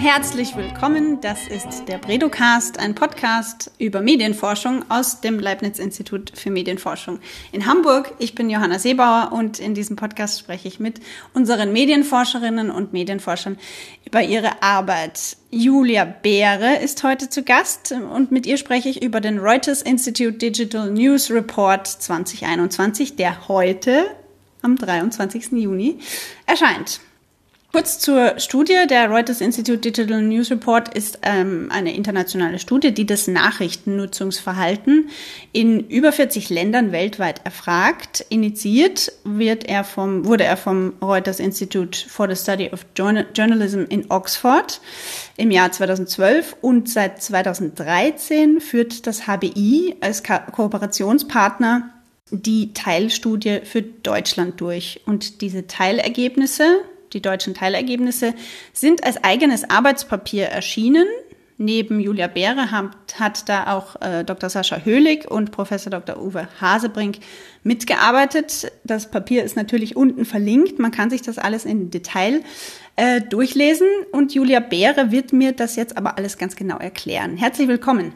Herzlich willkommen, das ist der Bredocast, ein Podcast über Medienforschung aus dem Leibniz-Institut für Medienforschung in Hamburg. Ich bin Johanna Seebauer und in diesem Podcast spreche ich mit unseren Medienforscherinnen und Medienforschern über ihre Arbeit. Julia Beere ist heute zu Gast und mit ihr spreche ich über den Reuters Institute Digital News Report 2021, der heute am 23. Juni erscheint. Kurz zur Studie. Der Reuters Institute Digital News Report ist ähm, eine internationale Studie, die das Nachrichtennutzungsverhalten in über 40 Ländern weltweit erfragt. Initiiert wird er vom, wurde er vom Reuters Institute for the Study of Journalism in Oxford im Jahr 2012 und seit 2013 führt das HBI als Ko Kooperationspartner die Teilstudie für Deutschland durch. Und diese Teilergebnisse, die deutschen Teilergebnisse sind als eigenes Arbeitspapier erschienen. Neben Julia Beere hat, hat da auch äh, Dr. Sascha Höhlig und Professor Dr. Uwe Hasebrink mitgearbeitet. Das Papier ist natürlich unten verlinkt. Man kann sich das alles in Detail äh, durchlesen. Und Julia Beere wird mir das jetzt aber alles ganz genau erklären. Herzlich willkommen.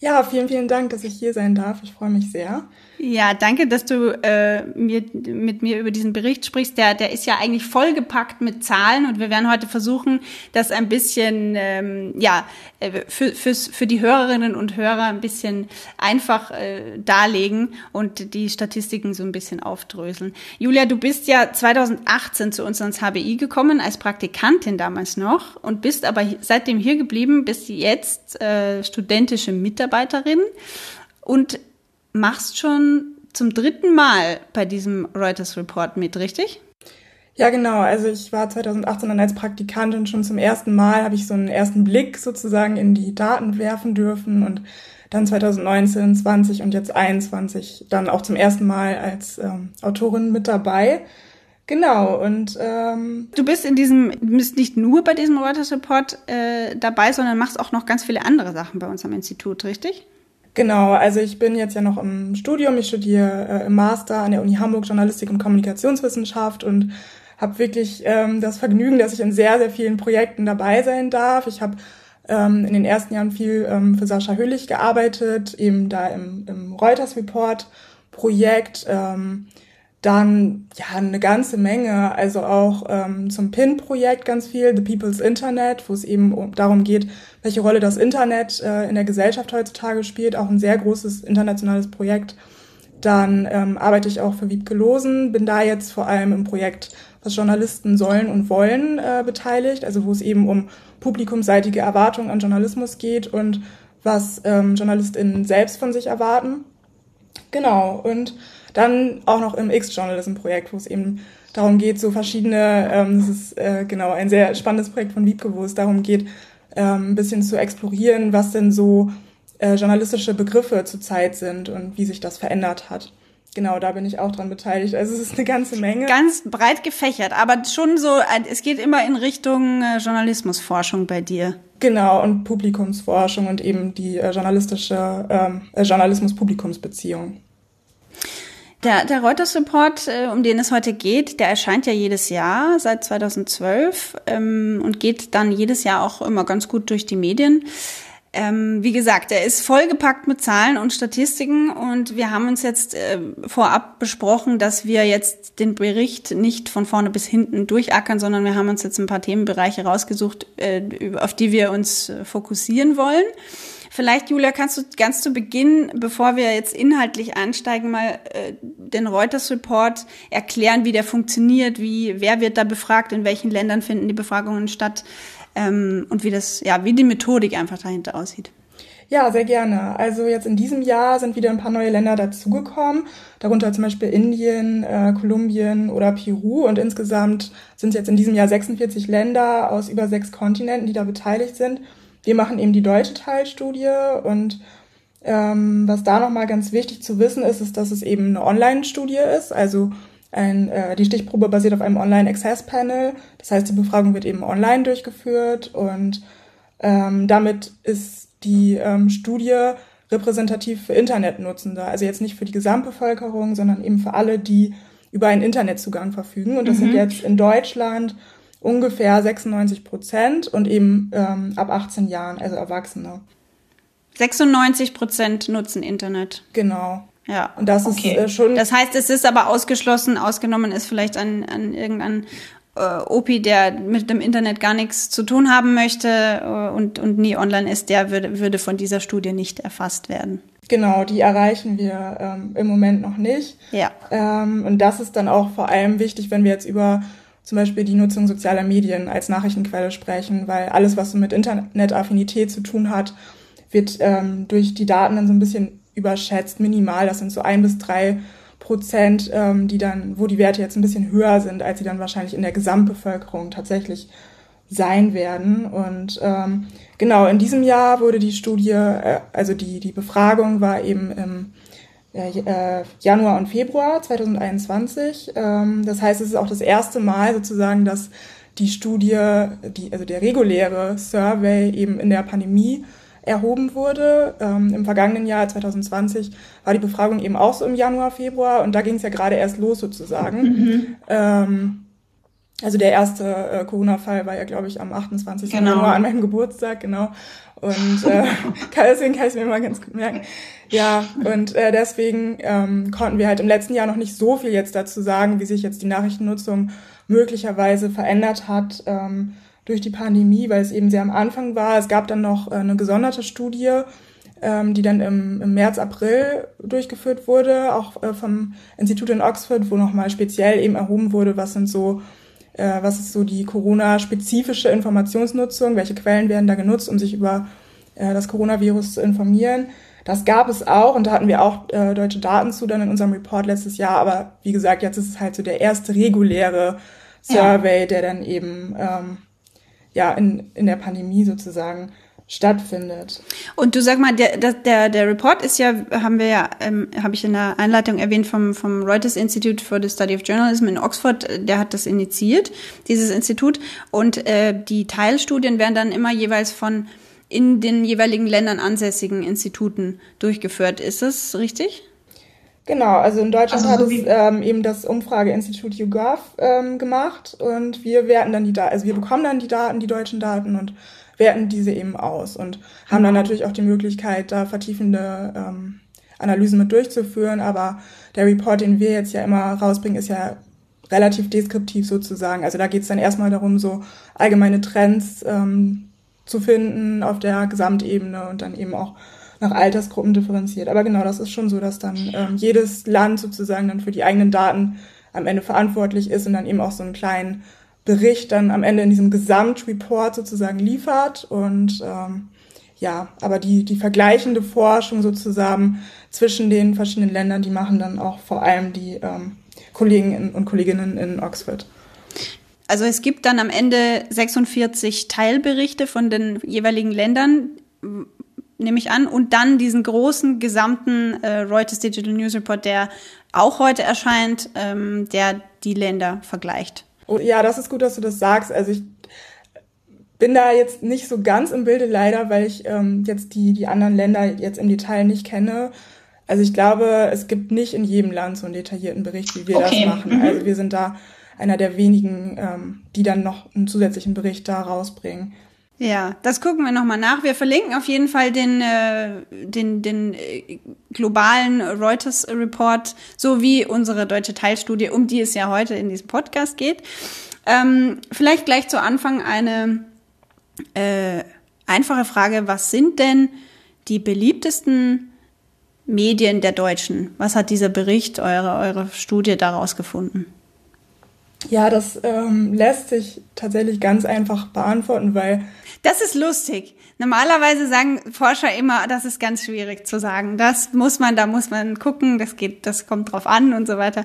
Ja, vielen, vielen Dank, dass ich hier sein darf. Ich freue mich sehr. Ja, danke, dass du äh, mir, mit mir über diesen Bericht sprichst. Der, der ist ja eigentlich vollgepackt mit Zahlen und wir werden heute versuchen, das ein bisschen, ähm, ja, äh, für, fürs, für die Hörerinnen und Hörer ein bisschen einfach äh, darlegen und die Statistiken so ein bisschen aufdröseln. Julia, du bist ja 2018 zu uns ans HBI gekommen, als Praktikantin damals noch und bist aber seitdem hier geblieben, bist jetzt äh, studentische Mitarbeiterin und machst schon zum dritten Mal bei diesem Reuters Report mit, richtig? Ja, genau. Also ich war 2018 dann als Praktikantin schon zum ersten Mal, habe ich so einen ersten Blick sozusagen in die Daten werfen dürfen und dann 2019, 20 und jetzt 21 dann auch zum ersten Mal als ähm, Autorin mit dabei. Genau, und ähm, du bist in diesem, du bist nicht nur bei diesem Reuters Report äh, dabei, sondern machst auch noch ganz viele andere Sachen bei uns am Institut, richtig? Genau, also ich bin jetzt ja noch im Studium. Ich studiere äh, im Master an der Uni Hamburg Journalistik und Kommunikationswissenschaft und habe wirklich ähm, das Vergnügen, dass ich in sehr, sehr vielen Projekten dabei sein darf. Ich habe ähm, in den ersten Jahren viel ähm, für Sascha Hüllig gearbeitet, eben da im, im Reuters Report Projekt. Ähm, dann ja eine ganze Menge, also auch ähm, zum PIN-Projekt ganz viel, The People's Internet, wo es eben um, darum geht, welche Rolle das Internet äh, in der Gesellschaft heutzutage spielt, auch ein sehr großes internationales Projekt. Dann ähm, arbeite ich auch für Wiebke Losen, bin da jetzt vor allem im Projekt, was Journalisten sollen und wollen, äh, beteiligt, also wo es eben um publikumsseitige Erwartungen an Journalismus geht und was ähm, JournalistInnen selbst von sich erwarten. Genau, und dann auch noch im X-Journalism-Projekt, wo es eben darum geht, so verschiedene, ähm, das ist äh, genau ein sehr spannendes Projekt von Wiebke, wo es darum geht, ähm, ein bisschen zu explorieren, was denn so äh, journalistische Begriffe zurzeit sind und wie sich das verändert hat. Genau, da bin ich auch dran beteiligt. Also es ist eine ganze Menge. Ganz breit gefächert, aber schon so, es geht immer in Richtung äh, Journalismusforschung bei dir. Genau, und Publikumsforschung und eben die äh, journalistische ähm, äh, Journalismus-Publikumsbeziehung. Der, der Reuters Report, äh, um den es heute geht, der erscheint ja jedes Jahr seit 2012 ähm, und geht dann jedes Jahr auch immer ganz gut durch die Medien. Ähm, wie gesagt, er ist vollgepackt mit Zahlen und Statistiken und wir haben uns jetzt äh, vorab besprochen, dass wir jetzt den Bericht nicht von vorne bis hinten durchackern, sondern wir haben uns jetzt ein paar Themenbereiche rausgesucht, äh, auf die wir uns äh, fokussieren wollen. Vielleicht, Julia, kannst du ganz zu Beginn, bevor wir jetzt inhaltlich einsteigen, mal äh, den Reuters Report erklären, wie der funktioniert, wie, wer wird da befragt, in welchen Ländern finden die Befragungen statt ähm, und wie das, ja, wie die Methodik einfach dahinter aussieht. Ja, sehr gerne. Also jetzt in diesem Jahr sind wieder ein paar neue Länder dazugekommen, darunter zum Beispiel Indien, äh, Kolumbien oder Peru. Und insgesamt sind es jetzt in diesem Jahr 46 Länder aus über sechs Kontinenten, die da beteiligt sind. Wir machen eben die deutsche Teilstudie und ähm, was da nochmal ganz wichtig zu wissen ist, ist, dass es eben eine Online-Studie ist, also ein, äh, die Stichprobe basiert auf einem Online-Access-Panel. Das heißt, die Befragung wird eben online durchgeführt und ähm, damit ist die ähm, Studie repräsentativ für Internetnutzende. Also jetzt nicht für die Gesamtbevölkerung, sondern eben für alle, die über einen Internetzugang verfügen. Und das mhm. sind jetzt in Deutschland ungefähr 96 Prozent und eben ähm, ab 18 Jahren, also Erwachsene. 96 Prozent nutzen Internet. Genau. Ja. Und das okay. ist äh, schon. Das heißt, es ist aber ausgeschlossen, ausgenommen ist vielleicht an, an irgendein äh, OPI, der mit dem Internet gar nichts zu tun haben möchte äh, und, und nie online ist, der würde, würde von dieser Studie nicht erfasst werden. Genau, die erreichen wir ähm, im Moment noch nicht. Ja. Ähm, und das ist dann auch vor allem wichtig, wenn wir jetzt über zum Beispiel die Nutzung sozialer Medien als Nachrichtenquelle sprechen, weil alles, was so mit Internetaffinität zu tun hat, wird ähm, durch die Daten dann so ein bisschen überschätzt, minimal. Das sind so ein bis drei Prozent, ähm, die dann, wo die Werte jetzt ein bisschen höher sind, als sie dann wahrscheinlich in der Gesamtbevölkerung tatsächlich sein werden. Und ähm, genau, in diesem Jahr wurde die Studie, äh, also die, die Befragung war eben im äh, Januar und Februar 2021. Ähm, das heißt, es ist auch das erste Mal sozusagen, dass die Studie, die, also der reguläre Survey eben in der Pandemie erhoben wurde. Ähm, Im vergangenen Jahr 2020 war die Befragung eben auch so im Januar, Februar und da ging es ja gerade erst los sozusagen. Mhm. Ähm, also der erste äh, Corona-Fall war ja, glaube ich, am 28. Genau. Januar an meinem Geburtstag, genau. Und äh, deswegen kann ich es mir mal ganz gut merken. Ja, und äh, deswegen ähm, konnten wir halt im letzten Jahr noch nicht so viel jetzt dazu sagen, wie sich jetzt die Nachrichtennutzung möglicherweise verändert hat ähm, durch die Pandemie, weil es eben sehr am Anfang war. Es gab dann noch äh, eine gesonderte Studie, ähm, die dann im, im März, April durchgeführt wurde, auch äh, vom Institut in Oxford, wo nochmal speziell eben erhoben wurde, was sind so äh, was ist so die Corona-spezifische Informationsnutzung, welche Quellen werden da genutzt, um sich über äh, das Coronavirus zu informieren. Das gab es auch und da hatten wir auch äh, deutsche Daten zu dann in unserem Report letztes Jahr. Aber wie gesagt, jetzt ist es halt so der erste reguläre Survey, ja. der dann eben ähm, ja in, in der Pandemie sozusagen stattfindet. Und du sag mal, der, der, der Report ist ja, haben wir ja, ähm, habe ich in der Einleitung erwähnt, vom, vom Reuters Institute for the Study of Journalism in Oxford, der hat das initiiert, dieses Institut. Und äh, die Teilstudien werden dann immer jeweils von in den jeweiligen Ländern ansässigen Instituten durchgeführt. Ist das richtig? Genau, also in Deutschland also so hat es ähm, eben das Umfrageinstitut YouGov ähm, gemacht und wir werten dann die Daten, also wir bekommen dann die Daten, die deutschen Daten und werten diese eben aus und haben dann natürlich auch die Möglichkeit, da vertiefende ähm, Analysen mit durchzuführen. Aber der Report, den wir jetzt ja immer rausbringen, ist ja relativ deskriptiv sozusagen. Also da geht es dann erstmal darum, so allgemeine Trends ähm, zu finden auf der Gesamtebene und dann eben auch nach Altersgruppen differenziert. Aber genau, das ist schon so, dass dann ähm, jedes Land sozusagen dann für die eigenen Daten am Ende verantwortlich ist und dann eben auch so einen kleinen Bericht dann am Ende in diesem Gesamtreport sozusagen liefert. Und ähm, ja, aber die, die vergleichende Forschung sozusagen zwischen den verschiedenen Ländern, die machen dann auch vor allem die ähm, Kollegen und Kolleginnen in Oxford. Also es gibt dann am Ende 46 Teilberichte von den jeweiligen Ländern, nehme ich an, und dann diesen großen gesamten äh, Reuters Digital News Report, der auch heute erscheint, ähm, der die Länder vergleicht. Oh, ja, das ist gut, dass du das sagst. Also ich bin da jetzt nicht so ganz im Bilde leider, weil ich ähm, jetzt die, die anderen Länder jetzt im Detail nicht kenne. Also ich glaube, es gibt nicht in jedem Land so einen detaillierten Bericht, wie wir okay. das machen. Mhm. Also wir sind da einer der wenigen, ähm, die dann noch einen zusätzlichen Bericht da rausbringen. Ja, das gucken wir nochmal nach. Wir verlinken auf jeden Fall den, äh, den, den äh, globalen Reuters-Report sowie unsere deutsche Teilstudie, um die es ja heute in diesem Podcast geht. Ähm, vielleicht gleich zu Anfang eine äh, einfache Frage. Was sind denn die beliebtesten Medien der Deutschen? Was hat dieser Bericht, eure, eure Studie daraus gefunden? Ja, das ähm, lässt sich tatsächlich ganz einfach beantworten, weil. Das ist lustig. Normalerweise sagen Forscher immer, das ist ganz schwierig zu sagen. Das muss man, da muss man gucken, das geht, das kommt drauf an und so weiter.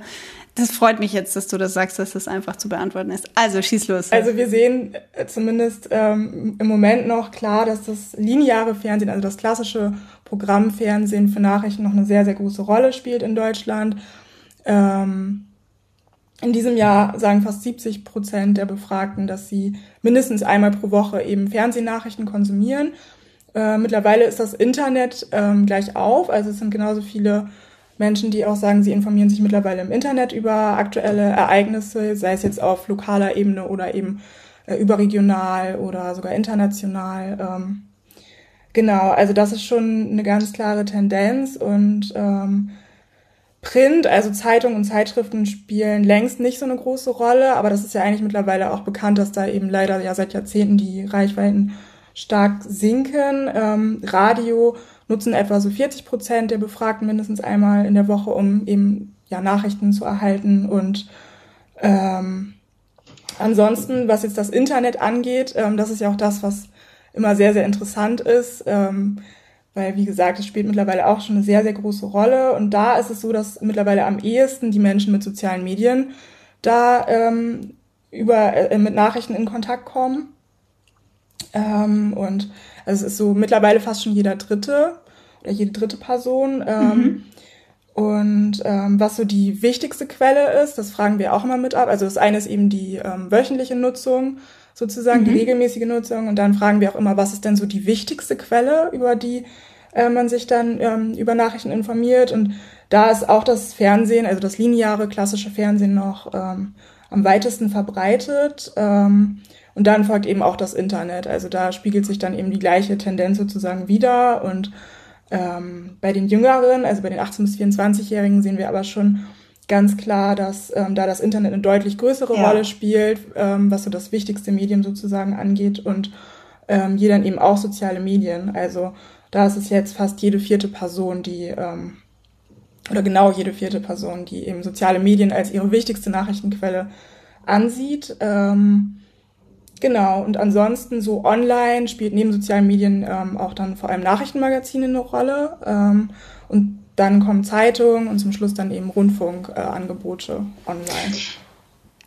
Das freut mich jetzt, dass du das sagst, dass das einfach zu beantworten ist. Also schieß los. Also wir sehen äh, zumindest ähm, im Moment noch klar, dass das lineare Fernsehen, also das klassische Programmfernsehen für Nachrichten noch eine sehr, sehr große Rolle spielt in Deutschland. Ähm, in diesem Jahr sagen fast 70 Prozent der Befragten, dass sie mindestens einmal pro Woche eben Fernsehnachrichten konsumieren. Äh, mittlerweile ist das Internet ähm, gleich auf, also es sind genauso viele Menschen, die auch sagen, sie informieren sich mittlerweile im Internet über aktuelle Ereignisse, sei es jetzt auf lokaler Ebene oder eben äh, überregional oder sogar international. Ähm, genau, also das ist schon eine ganz klare Tendenz und ähm, Print, also Zeitungen und Zeitschriften spielen längst nicht so eine große Rolle, aber das ist ja eigentlich mittlerweile auch bekannt, dass da eben leider ja seit Jahrzehnten die Reichweiten stark sinken. Ähm, Radio nutzen etwa so 40 Prozent der Befragten mindestens einmal in der Woche, um eben ja Nachrichten zu erhalten und ähm, ansonsten, was jetzt das Internet angeht, ähm, das ist ja auch das, was immer sehr, sehr interessant ist. Ähm, weil, wie gesagt, es spielt mittlerweile auch schon eine sehr, sehr große Rolle. Und da ist es so, dass mittlerweile am ehesten die Menschen mit sozialen Medien da ähm, über, äh, mit Nachrichten in Kontakt kommen. Ähm, und also es ist so mittlerweile fast schon jeder dritte oder jede dritte Person. Ähm, mhm. Und ähm, was so die wichtigste Quelle ist, das fragen wir auch immer mit ab. Also das eine ist eben die ähm, wöchentliche Nutzung, sozusagen mhm. die regelmäßige Nutzung. Und dann fragen wir auch immer, was ist denn so die wichtigste Quelle, über die äh, man sich dann ähm, über Nachrichten informiert. Und da ist auch das Fernsehen, also das lineare klassische Fernsehen noch ähm, am weitesten verbreitet. Ähm, und dann folgt eben auch das Internet. Also da spiegelt sich dann eben die gleiche Tendenz sozusagen wieder. Und ähm, bei den Jüngeren, also bei den 18- bis 24-Jährigen, sehen wir aber schon ganz klar, dass ähm, da das Internet eine deutlich größere ja. Rolle spielt, ähm, was so das wichtigste Medium sozusagen angeht. Und ähm, hier dann eben auch soziale Medien. Also da ist es jetzt fast jede vierte Person, die ähm, oder genau jede vierte Person, die eben soziale Medien als ihre wichtigste Nachrichtenquelle ansieht. Ähm, Genau, und ansonsten so online spielt neben sozialen Medien ähm, auch dann vor allem Nachrichtenmagazine eine Rolle. Ähm, und dann kommen Zeitungen und zum Schluss dann eben Rundfunkangebote äh, online.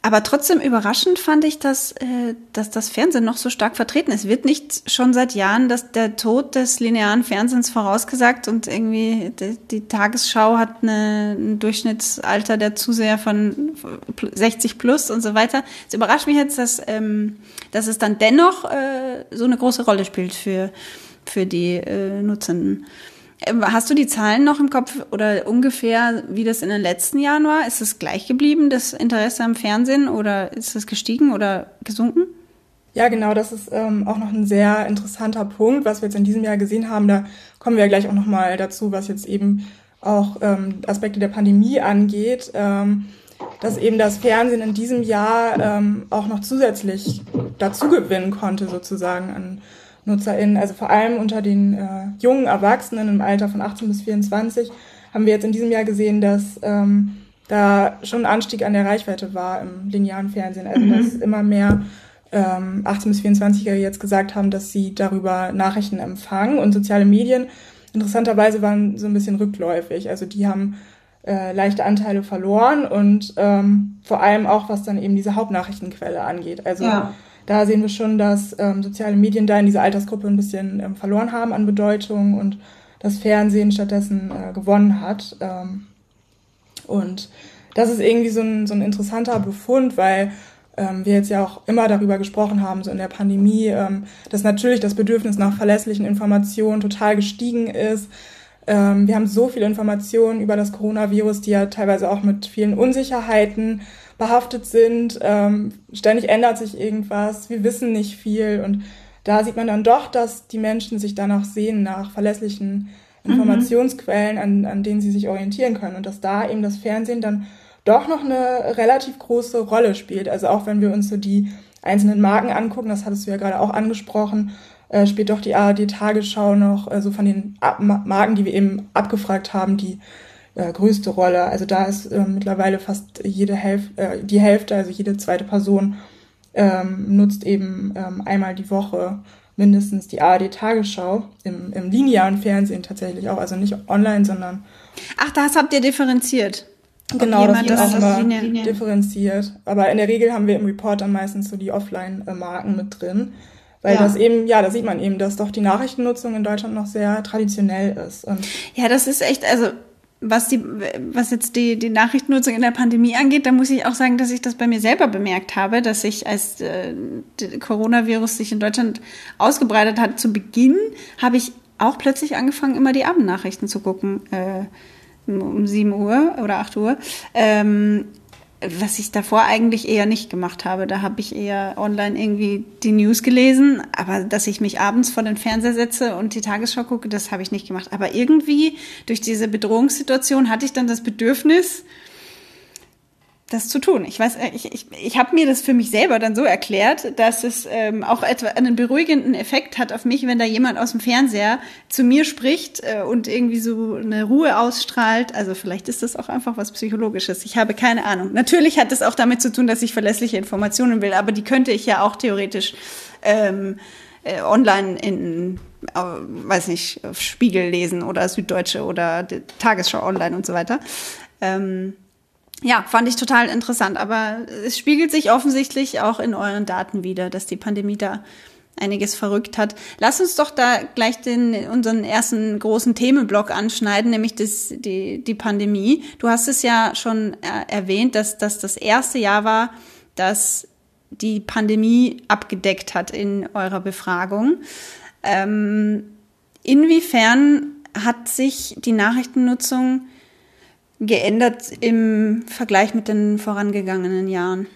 Aber trotzdem überraschend fand ich, dass, äh, dass das Fernsehen noch so stark vertreten ist. Wird nicht schon seit Jahren dass der Tod des linearen Fernsehens vorausgesagt und irgendwie die, die Tagesschau hat eine, ein Durchschnittsalter der Zuseher von 60 plus und so weiter. Es überrascht mich jetzt, dass, ähm, dass es dann dennoch äh, so eine große Rolle spielt für, für die äh, Nutzenden. Ähm, hast du die Zahlen noch im Kopf oder ungefähr, wie das in den letzten Jahren war? Ist es gleich geblieben, das Interesse am Fernsehen, oder ist es gestiegen oder gesunken? Ja, genau, das ist ähm, auch noch ein sehr interessanter Punkt, was wir jetzt in diesem Jahr gesehen haben. Da kommen wir ja gleich auch nochmal dazu, was jetzt eben auch ähm, Aspekte der Pandemie angeht, ähm, dass eben das Fernsehen in diesem Jahr ähm, auch noch zusätzlich dazugewinnen konnte, sozusagen an NutzerInnen, also vor allem unter den äh, jungen Erwachsenen im Alter von 18 bis 24, haben wir jetzt in diesem Jahr gesehen, dass ähm, da schon ein Anstieg an der Reichweite war im linearen Fernsehen. Also mhm. dass immer mehr ähm, 18 bis 24-Jährige jetzt gesagt haben, dass sie darüber Nachrichten empfangen und soziale Medien interessanterweise waren so ein bisschen rückläufig. Also die haben äh, leichte Anteile verloren und ähm, vor allem auch was dann eben diese Hauptnachrichtenquelle angeht. Also ja da sehen wir schon, dass ähm, soziale Medien da in dieser Altersgruppe ein bisschen ähm, verloren haben an Bedeutung und das Fernsehen stattdessen äh, gewonnen hat. Ähm, und das ist irgendwie so ein, so ein interessanter Befund, weil ähm, wir jetzt ja auch immer darüber gesprochen haben, so in der Pandemie, ähm, dass natürlich das Bedürfnis nach verlässlichen Informationen total gestiegen ist. Ähm, wir haben so viele Informationen über das Coronavirus, die ja teilweise auch mit vielen Unsicherheiten behaftet sind. Ähm, ständig ändert sich irgendwas. Wir wissen nicht viel. Und da sieht man dann doch, dass die Menschen sich danach sehen, nach verlässlichen mhm. Informationsquellen, an, an denen sie sich orientieren können. Und dass da eben das Fernsehen dann doch noch eine relativ große Rolle spielt. Also auch wenn wir uns so die einzelnen Marken angucken, das hattest du ja gerade auch angesprochen, äh, spielt doch die ARD Tagesschau noch äh, so von den Ab Marken, die wir eben abgefragt haben, die äh, größte Rolle. Also da ist äh, mittlerweile fast jede Hälfte, äh, die Hälfte, also jede zweite Person ähm, nutzt eben ähm, einmal die Woche mindestens die ARD Tagesschau im, im linearen Fernsehen tatsächlich auch, also nicht online, sondern Ach, das habt ihr differenziert. Genau, das wird auch immer Linie. differenziert. Aber in der Regel haben wir im Report dann meistens so die Offline-Marken mit drin. Weil ja. das eben, ja, da sieht man eben, dass doch die Nachrichtennutzung in Deutschland noch sehr traditionell ist. Und ja, das ist echt, also was die, was jetzt die, die Nachrichtennutzung in der Pandemie angeht, da muss ich auch sagen, dass ich das bei mir selber bemerkt habe, dass ich, als äh, Coronavirus sich in Deutschland ausgebreitet hat, zu Beginn habe ich auch plötzlich angefangen, immer die Abendnachrichten zu gucken, äh, um 7 Uhr oder 8 Uhr. Ähm, was ich davor eigentlich eher nicht gemacht habe. Da habe ich eher online irgendwie die News gelesen, aber dass ich mich abends vor den Fernseher setze und die Tagesschau gucke, das habe ich nicht gemacht. Aber irgendwie durch diese Bedrohungssituation hatte ich dann das Bedürfnis, das zu tun. Ich weiß, äh, ich, ich, ich habe mir das für mich selber dann so erklärt, dass es ähm, auch etwa einen beruhigenden Effekt hat auf mich, wenn da jemand aus dem Fernseher zu mir spricht äh, und irgendwie so eine Ruhe ausstrahlt. Also vielleicht ist das auch einfach was Psychologisches. Ich habe keine Ahnung. Natürlich hat es auch damit zu tun, dass ich verlässliche Informationen will, aber die könnte ich ja auch theoretisch ähm, äh, online in äh, weiß nicht, Spiegel lesen oder Süddeutsche oder Tagesschau online und so weiter. Ähm, ja, fand ich total interessant. Aber es spiegelt sich offensichtlich auch in euren Daten wieder, dass die Pandemie da einiges verrückt hat. Lass uns doch da gleich den, unseren ersten großen Themenblock anschneiden, nämlich das, die, die Pandemie. Du hast es ja schon erwähnt, dass, dass das erste Jahr war, dass die Pandemie abgedeckt hat in eurer Befragung. Ähm, inwiefern hat sich die Nachrichtennutzung geändert im Vergleich mit den vorangegangenen Jahren?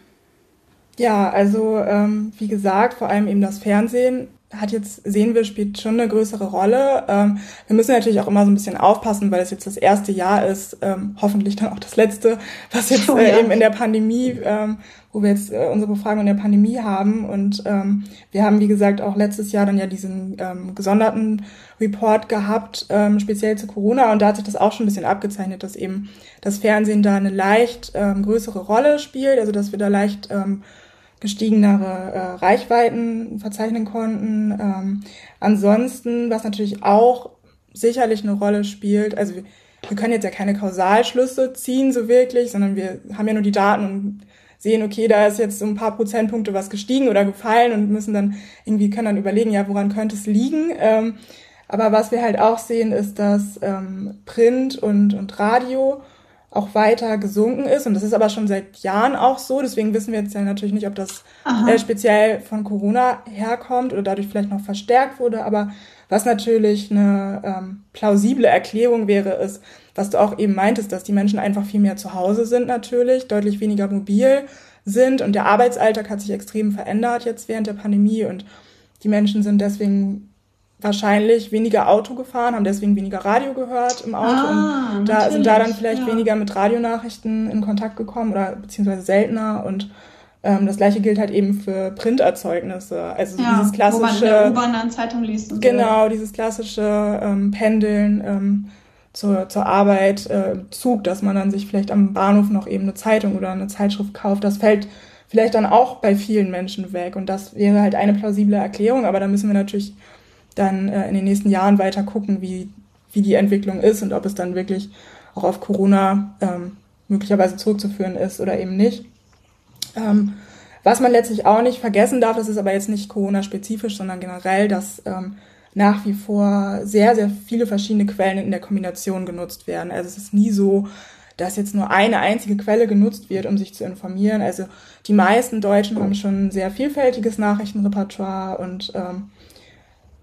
Ja, also ähm, wie gesagt, vor allem eben das Fernsehen hat jetzt, sehen wir, spielt schon eine größere Rolle. Ähm, wir müssen natürlich auch immer so ein bisschen aufpassen, weil es jetzt das erste Jahr ist, ähm, hoffentlich dann auch das letzte, was jetzt oh, äh, ja. eben in der Pandemie, ähm, wo wir jetzt äh, unsere Befragung in der Pandemie haben. Und ähm, wir haben, wie gesagt, auch letztes Jahr dann ja diesen ähm, gesonderten Report gehabt, ähm, speziell zu Corona. Und da hat sich das auch schon ein bisschen abgezeichnet, dass eben das Fernsehen da eine leicht ähm, größere Rolle spielt, also dass wir da leicht ähm, gestiegenere äh, Reichweiten verzeichnen konnten. Ähm, ansonsten, was natürlich auch sicherlich eine Rolle spielt, also wir, wir können jetzt ja keine Kausalschlüsse ziehen so wirklich, sondern wir haben ja nur die Daten und sehen, okay, da ist jetzt so ein paar Prozentpunkte was gestiegen oder gefallen und müssen dann irgendwie, können dann überlegen, ja, woran könnte es liegen. Ähm, aber was wir halt auch sehen, ist, dass ähm, Print und, und Radio auch weiter gesunken ist. Und das ist aber schon seit Jahren auch so. Deswegen wissen wir jetzt ja natürlich nicht, ob das äh, speziell von Corona herkommt oder dadurch vielleicht noch verstärkt wurde. Aber was natürlich eine ähm, plausible Erklärung wäre, ist, was du auch eben meintest, dass die Menschen einfach viel mehr zu Hause sind natürlich, deutlich weniger mobil sind und der Arbeitsalltag hat sich extrem verändert jetzt während der Pandemie und die Menschen sind deswegen wahrscheinlich weniger Auto gefahren, haben deswegen weniger Radio gehört im Auto ah, und da sind da dann vielleicht ja. weniger mit Radionachrichten in Kontakt gekommen oder beziehungsweise seltener und ähm, das gleiche gilt halt eben für Printerzeugnisse. Also ja, dieses klassische. Wo man in der U-Bahn dann Zeitung liest. Und genau, so. dieses klassische ähm, Pendeln ähm, zur, zur Arbeit, äh, Zug, dass man dann sich vielleicht am Bahnhof noch eben eine Zeitung oder eine Zeitschrift kauft. Das fällt vielleicht dann auch bei vielen Menschen weg. Und das wäre halt eine plausible Erklärung, aber da müssen wir natürlich dann äh, in den nächsten Jahren weiter gucken, wie, wie die Entwicklung ist und ob es dann wirklich auch auf Corona ähm, möglicherweise zurückzuführen ist oder eben nicht. Ähm, was man letztlich auch nicht vergessen darf, das ist aber jetzt nicht Corona-spezifisch, sondern generell, dass ähm, nach wie vor sehr, sehr viele verschiedene Quellen in der Kombination genutzt werden. Also es ist nie so, dass jetzt nur eine einzige Quelle genutzt wird, um sich zu informieren. Also die meisten Deutschen haben schon ein sehr vielfältiges Nachrichtenrepertoire und ähm,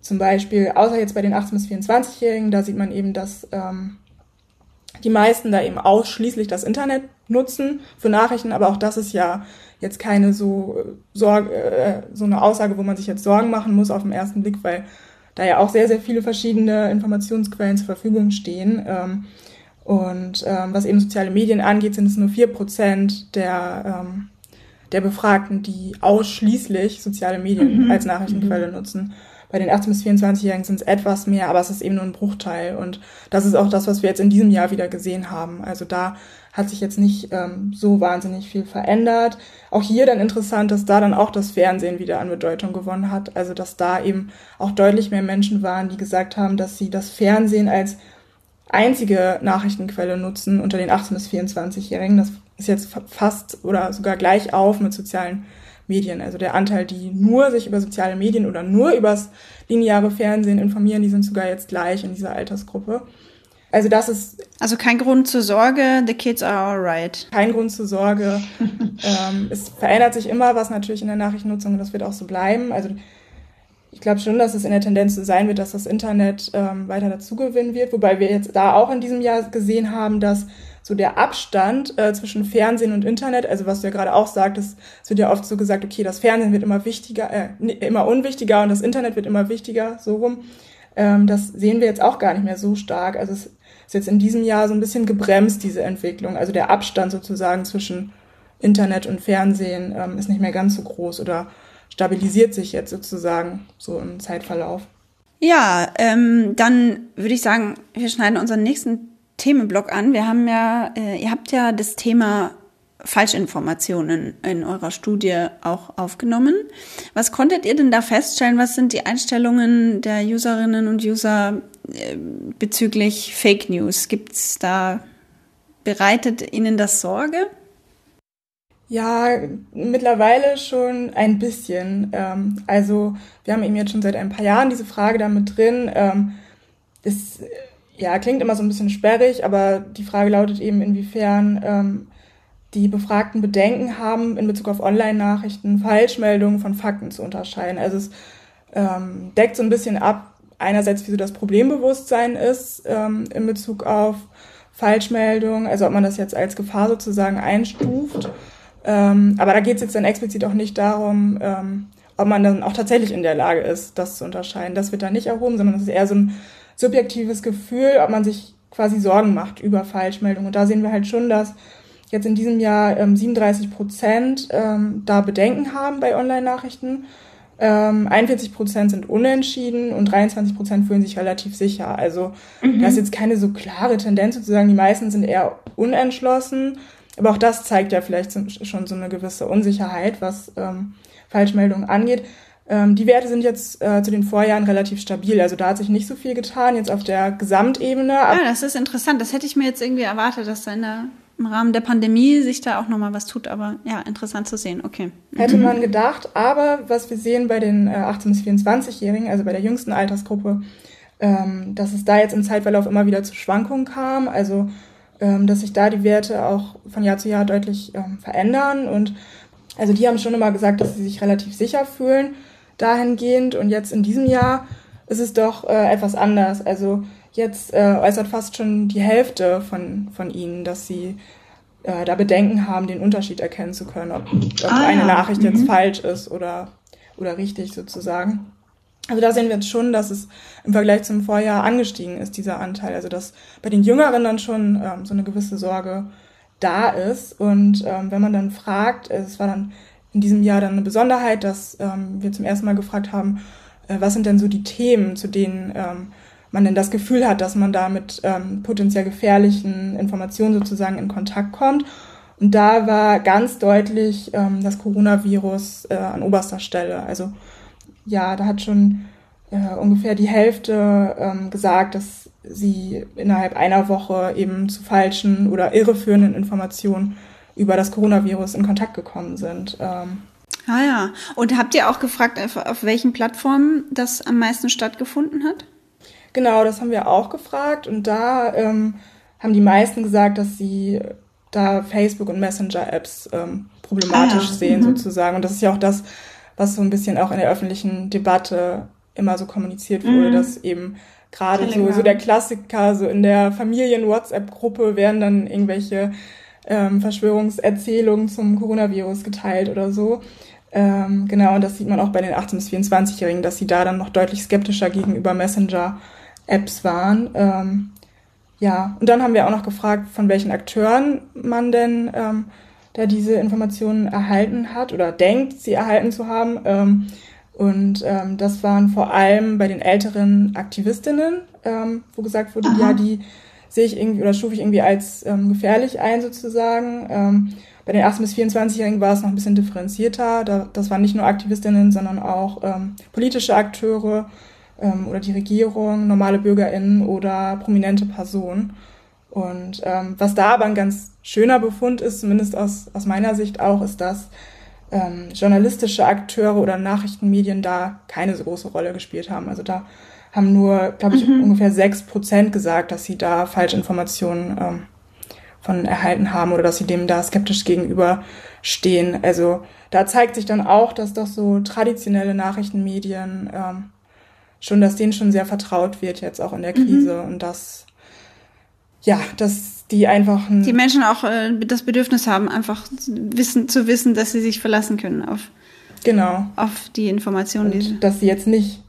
zum Beispiel, außer jetzt bei den 18- bis 24-Jährigen, da sieht man eben, dass ähm, die meisten da eben ausschließlich das Internet nutzen für Nachrichten, aber auch das ist ja jetzt keine so äh, Sorge, äh, so eine Aussage, wo man sich jetzt Sorgen machen muss auf den ersten Blick, weil da ja auch sehr, sehr viele verschiedene Informationsquellen zur Verfügung stehen. Ähm, und ähm, was eben soziale Medien angeht, sind es nur vier Prozent der, ähm, der Befragten, die ausschließlich soziale Medien mhm. als Nachrichtenquelle mhm. nutzen. Bei den 18- bis 24-Jährigen sind es etwas mehr, aber es ist eben nur ein Bruchteil. Und das ist auch das, was wir jetzt in diesem Jahr wieder gesehen haben. Also da hat sich jetzt nicht ähm, so wahnsinnig viel verändert. Auch hier dann interessant, dass da dann auch das Fernsehen wieder an Bedeutung gewonnen hat. Also dass da eben auch deutlich mehr Menschen waren, die gesagt haben, dass sie das Fernsehen als einzige Nachrichtenquelle nutzen unter den 18- bis 24-Jährigen. Das ist jetzt fast oder sogar gleich auf mit sozialen Medien. Also der Anteil, die nur sich über soziale Medien oder nur übers lineare Fernsehen informieren, die sind sogar jetzt gleich in dieser Altersgruppe. Also das ist also kein Grund zur Sorge. The kids are alright. Kein Grund zur Sorge. ähm, es verändert sich immer was natürlich in der Nachrichtennutzung und das wird auch so bleiben. Also ich glaube schon, dass es in der Tendenz so sein wird, dass das Internet ähm, weiter dazugewinnen wird, wobei wir jetzt da auch in diesem Jahr gesehen haben, dass so der Abstand äh, zwischen Fernsehen und Internet, also was du ja gerade auch sagtest, es wird ja oft so gesagt, okay, das Fernsehen wird immer wichtiger, äh, immer unwichtiger und das Internet wird immer wichtiger, so rum. Ähm, das sehen wir jetzt auch gar nicht mehr so stark. Also es ist jetzt in diesem Jahr so ein bisschen gebremst, diese Entwicklung. Also der Abstand sozusagen zwischen Internet und Fernsehen ähm, ist nicht mehr ganz so groß oder stabilisiert sich jetzt sozusagen so im Zeitverlauf. Ja, ähm, dann würde ich sagen, wir schneiden unseren nächsten Themenblock an. Wir haben ja, äh, ihr habt ja das Thema Falschinformationen in eurer Studie auch aufgenommen. Was konntet ihr denn da feststellen? Was sind die Einstellungen der Userinnen und User äh, bezüglich Fake News? Gibt es da, bereitet Ihnen das Sorge? Ja, mittlerweile schon ein bisschen. Ähm, also wir haben eben jetzt schon seit ein paar Jahren diese Frage damit drin. Ähm, ist ja, klingt immer so ein bisschen sperrig, aber die Frage lautet eben, inwiefern ähm, die Befragten Bedenken haben, in Bezug auf Online-Nachrichten Falschmeldungen von Fakten zu unterscheiden. Also es ähm, deckt so ein bisschen ab, einerseits, wie so das Problembewusstsein ist ähm, in Bezug auf Falschmeldungen, also ob man das jetzt als Gefahr sozusagen einstuft. Ähm, aber da geht es jetzt dann explizit auch nicht darum, ähm, ob man dann auch tatsächlich in der Lage ist, das zu unterscheiden. Das wird da nicht erhoben, sondern es ist eher so ein subjektives Gefühl, ob man sich quasi Sorgen macht über Falschmeldungen. Und da sehen wir halt schon, dass jetzt in diesem Jahr ähm, 37 Prozent ähm, da Bedenken haben bei Online-Nachrichten. Ähm, 41 Prozent sind unentschieden und 23 Prozent fühlen sich relativ sicher. Also mhm. da ist jetzt keine so klare Tendenz sozusagen. Die meisten sind eher unentschlossen. Aber auch das zeigt ja vielleicht schon so eine gewisse Unsicherheit, was ähm, Falschmeldungen angeht. Ähm, die Werte sind jetzt äh, zu den Vorjahren relativ stabil. Also da hat sich nicht so viel getan, jetzt auf der Gesamtebene. Ja, das ist interessant. Das hätte ich mir jetzt irgendwie erwartet, dass da in der, im Rahmen der Pandemie sich da auch nochmal was tut. Aber ja, interessant zu sehen. Okay. Hätte man gedacht. Aber was wir sehen bei den äh, 18- bis 24-Jährigen, also bei der jüngsten Altersgruppe, ähm, dass es da jetzt im Zeitverlauf immer wieder zu Schwankungen kam. Also ähm, dass sich da die Werte auch von Jahr zu Jahr deutlich ähm, verändern. Und also die haben schon immer gesagt, dass sie sich relativ sicher fühlen dahingehend. Und jetzt in diesem Jahr ist es doch äh, etwas anders. Also jetzt äh, äußert fast schon die Hälfte von, von ihnen, dass sie äh, da Bedenken haben, den Unterschied erkennen zu können, ob, ob ah, eine ja. Nachricht mhm. jetzt falsch ist oder, oder richtig sozusagen. Also da sehen wir jetzt schon, dass es im Vergleich zum Vorjahr angestiegen ist, dieser Anteil. Also dass bei den Jüngeren dann schon ähm, so eine gewisse Sorge da ist. Und ähm, wenn man dann fragt, es war dann in diesem Jahr dann eine Besonderheit, dass ähm, wir zum ersten Mal gefragt haben, äh, was sind denn so die Themen, zu denen ähm, man denn das Gefühl hat, dass man da mit ähm, potenziell gefährlichen Informationen sozusagen in Kontakt kommt. Und da war ganz deutlich ähm, das Coronavirus äh, an oberster Stelle. Also ja, da hat schon äh, ungefähr die Hälfte ähm, gesagt, dass sie innerhalb einer Woche eben zu falschen oder irreführenden Informationen über das Coronavirus in Kontakt gekommen sind. Ähm, ah ja, und habt ihr auch gefragt, auf, auf welchen Plattformen das am meisten stattgefunden hat? Genau, das haben wir auch gefragt und da ähm, haben die meisten gesagt, dass sie da Facebook und Messenger-Apps ähm, problematisch ah, ja. sehen mhm. sozusagen. Und das ist ja auch das, was so ein bisschen auch in der öffentlichen Debatte immer so kommuniziert wurde, mhm. dass eben gerade so, so der Klassiker, so in der Familien-WhatsApp-Gruppe werden dann irgendwelche ähm, Verschwörungserzählungen zum Coronavirus geteilt oder so. Ähm, genau, und das sieht man auch bei den 18- bis 24-Jährigen, dass sie da dann noch deutlich skeptischer gegenüber Messenger-Apps waren. Ähm, ja, und dann haben wir auch noch gefragt, von welchen Akteuren man denn ähm, da diese Informationen erhalten hat oder denkt, sie erhalten zu haben. Ähm, und ähm, das waren vor allem bei den älteren Aktivistinnen, ähm, wo gesagt wurde, Aha. ja, die sehe ich irgendwie oder stufe ich irgendwie als ähm, gefährlich ein sozusagen. Ähm, bei den 18- bis 24-Jährigen war es noch ein bisschen differenzierter. Da, das waren nicht nur Aktivistinnen, sondern auch ähm, politische Akteure ähm, oder die Regierung, normale BürgerInnen oder prominente Personen. Und ähm, was da aber ein ganz schöner Befund ist, zumindest aus, aus meiner Sicht auch, ist, dass ähm, journalistische Akteure oder Nachrichtenmedien da keine so große Rolle gespielt haben. Also da haben nur, glaube ich, mhm. ungefähr sechs Prozent gesagt, dass sie da Falschinformationen ähm, von erhalten haben oder dass sie dem da skeptisch gegenüberstehen. Also da zeigt sich dann auch, dass doch so traditionelle Nachrichtenmedien ähm, schon, dass denen schon sehr vertraut wird jetzt auch in der Krise mhm. und dass ja, dass die einfach die Menschen auch äh, das Bedürfnis haben, einfach wissen zu wissen, dass sie sich verlassen können auf genau auf die Informationen, die dass sie jetzt nicht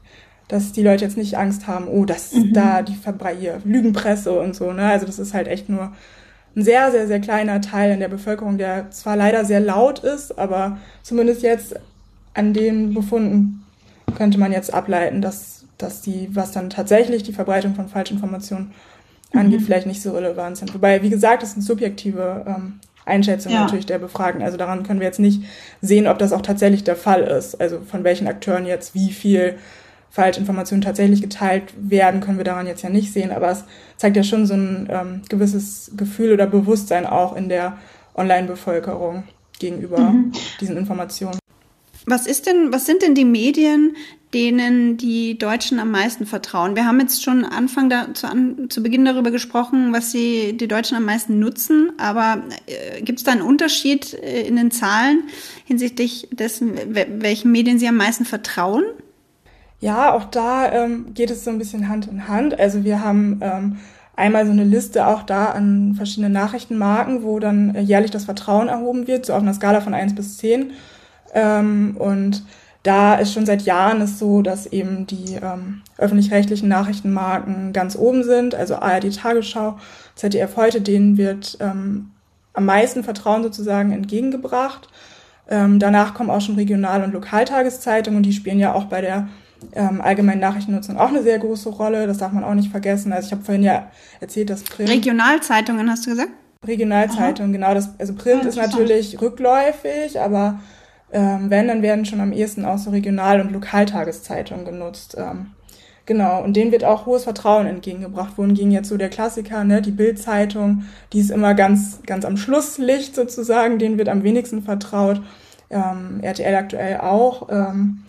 dass die Leute jetzt nicht Angst haben, oh, das mhm. da die Verbreie, Lügenpresse und so, ne? Also das ist halt echt nur ein sehr, sehr, sehr kleiner Teil in der Bevölkerung, der zwar leider sehr laut ist, aber zumindest jetzt an den Befunden könnte man jetzt ableiten, dass, dass die, was dann tatsächlich die Verbreitung von Falschinformationen angeht, mhm. vielleicht nicht so relevant sind. Wobei, wie gesagt, das sind subjektive ähm, Einschätzungen ja. natürlich der Befragten. Also daran können wir jetzt nicht sehen, ob das auch tatsächlich der Fall ist. Also von welchen Akteuren jetzt wie viel Falschinformationen tatsächlich geteilt werden, können wir daran jetzt ja nicht sehen, aber es zeigt ja schon so ein ähm, gewisses Gefühl oder Bewusstsein auch in der Online-Bevölkerung gegenüber mhm. diesen Informationen. Was ist denn, was sind denn die Medien, denen die Deutschen am meisten vertrauen? Wir haben jetzt schon Anfang da, zu, an, zu Beginn darüber gesprochen, was sie die Deutschen am meisten nutzen, aber äh, gibt es da einen Unterschied äh, in den Zahlen hinsichtlich dessen, welchen Medien sie am meisten vertrauen? Ja, auch da ähm, geht es so ein bisschen Hand in Hand. Also wir haben ähm, einmal so eine Liste auch da an verschiedene Nachrichtenmarken, wo dann äh, jährlich das Vertrauen erhoben wird, so auf einer Skala von eins bis zehn. Ähm, und da ist schon seit Jahren es so, dass eben die ähm, öffentlich-rechtlichen Nachrichtenmarken ganz oben sind, also ARD Tagesschau, ZDF heute, denen wird ähm, am meisten Vertrauen sozusagen entgegengebracht. Ähm, danach kommen auch schon Regional- und Lokaltageszeitungen und die spielen ja auch bei der ähm, allgemeinen Nachrichtennutzung auch eine sehr große Rolle. Das darf man auch nicht vergessen. Also ich habe vorhin ja erzählt, dass Print. Regionalzeitungen hast du gesagt? Regionalzeitungen, genau. Das, also Print ja, ist natürlich rückläufig, aber ähm, wenn, dann werden schon am ehesten auch so Regional- und Lokaltageszeitungen genutzt. Ähm, genau, und denen wird auch hohes Vertrauen entgegengebracht. Wohingegen jetzt so der Klassiker, ne, die Bildzeitung, die ist immer ganz, ganz am Schlusslicht sozusagen, denen wird am wenigsten vertraut. Ähm, RTL aktuell auch. Ähm,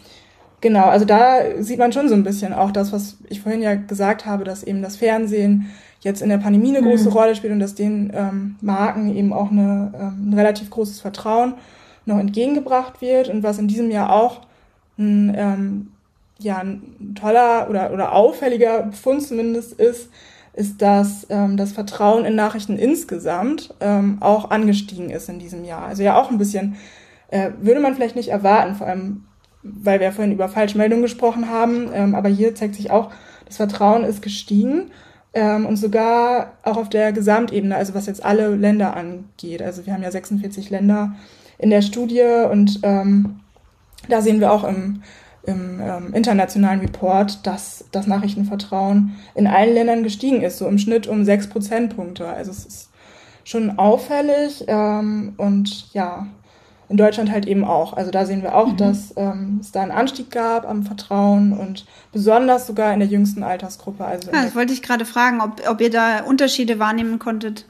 Genau, also da sieht man schon so ein bisschen auch das, was ich vorhin ja gesagt habe, dass eben das Fernsehen jetzt in der Pandemie eine große mhm. Rolle spielt und dass den ähm, Marken eben auch eine, ähm, ein relativ großes Vertrauen noch entgegengebracht wird und was in diesem Jahr auch ein, ähm, ja, ein toller oder, oder auffälliger Befund zumindest ist, ist, dass ähm, das Vertrauen in Nachrichten insgesamt ähm, auch angestiegen ist in diesem Jahr. Also ja auch ein bisschen, äh, würde man vielleicht nicht erwarten, vor allem weil wir vorhin über Falschmeldungen gesprochen haben, ähm, aber hier zeigt sich auch, das Vertrauen ist gestiegen ähm, und sogar auch auf der Gesamtebene, also was jetzt alle Länder angeht. Also wir haben ja 46 Länder in der Studie und ähm, da sehen wir auch im, im ähm, internationalen Report, dass das Nachrichtenvertrauen in allen Ländern gestiegen ist, so im Schnitt um sechs Prozentpunkte. Also es ist schon auffällig ähm, und ja, in Deutschland halt eben auch. Also da sehen wir auch, mhm. dass ähm, es da einen Anstieg gab am Vertrauen und besonders sogar in der jüngsten Altersgruppe. Also ja, das wollte ich gerade fragen, ob, ob ihr da Unterschiede wahrnehmen konntet,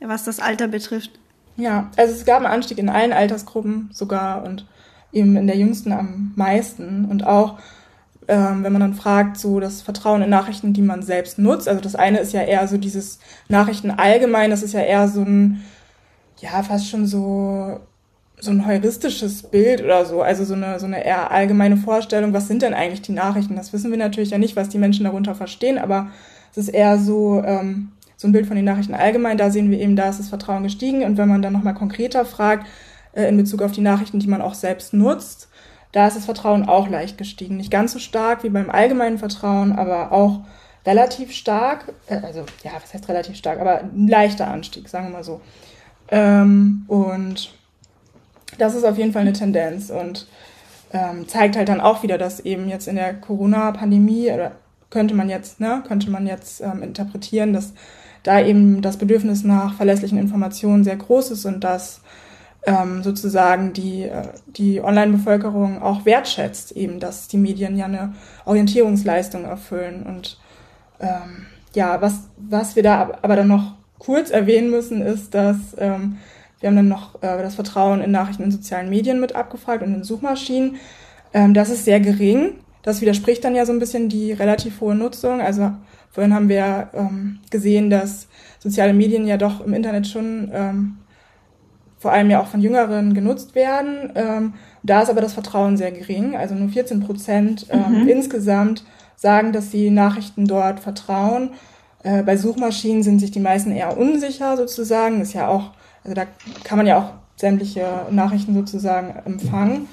was das Alter betrifft. Ja, also es gab einen Anstieg in allen Altersgruppen sogar und eben in der jüngsten am meisten. Und auch, ähm, wenn man dann fragt, so das Vertrauen in Nachrichten, die man selbst nutzt. Also das eine ist ja eher so dieses Nachrichten allgemein, das ist ja eher so ein, ja, fast schon so so ein heuristisches Bild oder so, also so eine, so eine eher allgemeine Vorstellung, was sind denn eigentlich die Nachrichten? Das wissen wir natürlich ja nicht, was die Menschen darunter verstehen, aber es ist eher so, ähm, so ein Bild von den Nachrichten allgemein. Da sehen wir eben, da ist das Vertrauen gestiegen. Und wenn man dann nochmal konkreter fragt, äh, in Bezug auf die Nachrichten, die man auch selbst nutzt, da ist das Vertrauen auch leicht gestiegen. Nicht ganz so stark wie beim allgemeinen Vertrauen, aber auch relativ stark. Äh, also, ja, was heißt relativ stark? Aber ein leichter Anstieg, sagen wir mal so. Ähm, und das ist auf jeden Fall eine Tendenz und ähm, zeigt halt dann auch wieder, dass eben jetzt in der Corona-Pandemie oder könnte man jetzt, ne, könnte man jetzt ähm, interpretieren, dass da eben das Bedürfnis nach verlässlichen Informationen sehr groß ist und dass ähm, sozusagen die, äh, die Online-Bevölkerung auch wertschätzt, eben, dass die Medien ja eine Orientierungsleistung erfüllen. Und ähm, ja, was, was wir da aber dann noch kurz erwähnen müssen, ist, dass ähm, Wir haben dann noch äh, das Vertrauen in Nachrichten in sozialen Medien mit abgefragt und in Suchmaschinen. Ähm, das ist sehr gering. Das widerspricht dann ja so ein bisschen die relativ hohe Nutzung. Also vorhin haben wir ähm, gesehen, dass soziale Medien ja doch im Internet schon ähm, vor allem ja auch von Jüngeren genutzt werden. Ähm, da ist aber das Vertrauen sehr gering. Also nur 14 Prozent ähm, mhm. insgesamt sagen, dass sie Nachrichten dort vertrauen. Äh, bei Suchmaschinen sind sich die meisten eher unsicher sozusagen. Ist ja auch, also da kann man ja auch sämtliche Nachrichten sozusagen empfangen.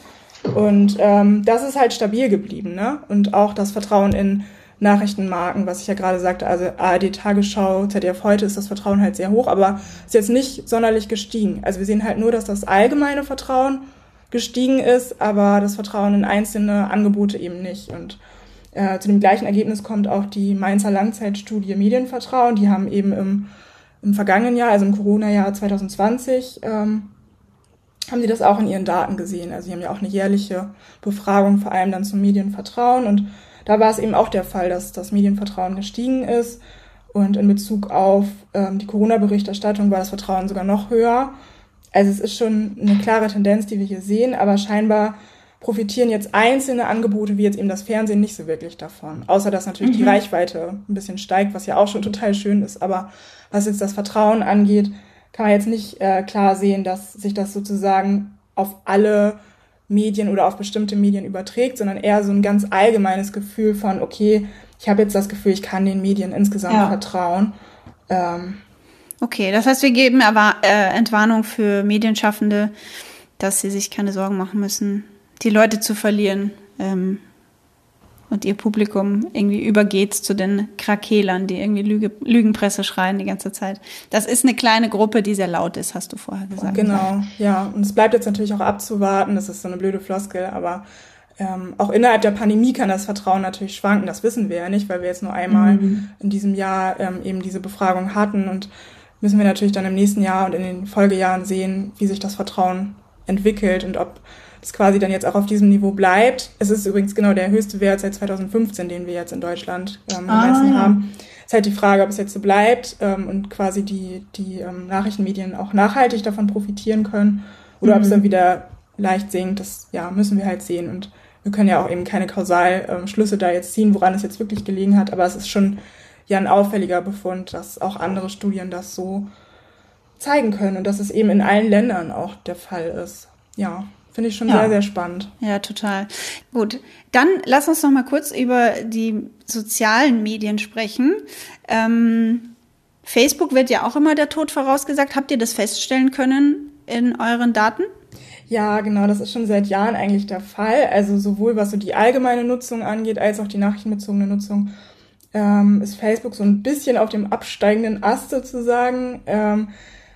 Und ähm, das ist halt stabil geblieben, ne? Und auch das Vertrauen in Nachrichtenmarken, was ich ja gerade sagte, also ARD Tagesschau, ZDF heute ist das Vertrauen halt sehr hoch, aber ist jetzt nicht sonderlich gestiegen. Also wir sehen halt nur, dass das allgemeine Vertrauen gestiegen ist, aber das Vertrauen in einzelne Angebote eben nicht. Und äh, zu dem gleichen Ergebnis kommt auch die Mainzer Langzeitstudie Medienvertrauen. Die haben eben im, im vergangenen Jahr, also im Corona-Jahr 2020, ähm, haben die das auch in ihren Daten gesehen. Also sie haben ja auch eine jährliche Befragung, vor allem dann zum Medienvertrauen. Und da war es eben auch der Fall, dass das Medienvertrauen gestiegen ist. Und in Bezug auf ähm, die Corona-Berichterstattung war das Vertrauen sogar noch höher. Also es ist schon eine klare Tendenz, die wir hier sehen, aber scheinbar profitieren jetzt einzelne Angebote, wie jetzt eben das Fernsehen, nicht so wirklich davon. Außer dass natürlich mhm. die Reichweite ein bisschen steigt, was ja auch schon total schön ist. Aber was jetzt das Vertrauen angeht, kann man jetzt nicht äh, klar sehen, dass sich das sozusagen auf alle Medien oder auf bestimmte Medien überträgt, sondern eher so ein ganz allgemeines Gefühl von, okay, ich habe jetzt das Gefühl, ich kann den Medien insgesamt ja. vertrauen. Ähm, okay, das heißt, wir geben aber äh, Entwarnung für Medienschaffende, dass sie sich keine Sorgen machen müssen, die Leute zu verlieren. Ähm, und ihr Publikum irgendwie übergeht zu den Krakelern, die irgendwie Lüge, Lügenpresse schreien die ganze Zeit. Das ist eine kleine Gruppe, die sehr laut ist, hast du vorher gesagt. Genau, ja. Und es bleibt jetzt natürlich auch abzuwarten. Das ist so eine blöde Floskel, aber ähm, auch innerhalb der Pandemie kann das Vertrauen natürlich schwanken. Das wissen wir ja nicht, weil wir jetzt nur einmal mhm. in diesem Jahr ähm, eben diese Befragung hatten und müssen wir natürlich dann im nächsten Jahr und in den Folgejahren sehen, wie sich das Vertrauen entwickelt und ob das quasi dann jetzt auch auf diesem Niveau bleibt. Es ist übrigens genau der höchste Wert seit 2015, den wir jetzt in Deutschland ähm, ah, ja. haben. Es ist halt die Frage, ob es jetzt so bleibt ähm, und quasi die, die ähm, Nachrichtenmedien auch nachhaltig davon profitieren können oder mhm. ob es dann wieder leicht sinkt. Das ja, müssen wir halt sehen. Und wir können ja auch eben keine Kausalschlüsse ähm, da jetzt ziehen, woran es jetzt wirklich gelegen hat. Aber es ist schon ja ein auffälliger Befund, dass auch andere Studien das so zeigen können und dass es eben in allen Ländern auch der Fall ist. Ja. Finde ich schon ja. sehr, sehr spannend. Ja, total. Gut, dann lass uns noch mal kurz über die sozialen Medien sprechen. Ähm, Facebook wird ja auch immer der Tod vorausgesagt. Habt ihr das feststellen können in euren Daten? Ja, genau, das ist schon seit Jahren eigentlich der Fall. Also sowohl was so die allgemeine Nutzung angeht, als auch die nachrichtenbezogene Nutzung, ähm, ist Facebook so ein bisschen auf dem absteigenden Ast sozusagen. Ähm,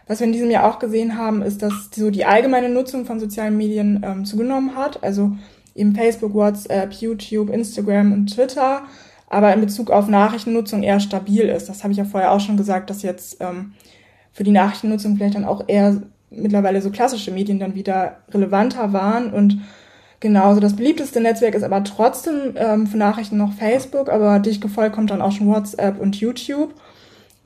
was wir in diesem Jahr auch gesehen haben, ist, dass so die allgemeine Nutzung von sozialen Medien ähm, zugenommen hat. Also eben Facebook, WhatsApp, YouTube, Instagram und Twitter. Aber in Bezug auf Nachrichtennutzung eher stabil ist. Das habe ich ja vorher auch schon gesagt, dass jetzt ähm, für die Nachrichtennutzung vielleicht dann auch eher mittlerweile so klassische Medien dann wieder relevanter waren und Genauso das beliebteste Netzwerk ist aber trotzdem ähm, für Nachrichten noch Facebook, aber dicht gefolgt kommt dann auch schon WhatsApp und YouTube.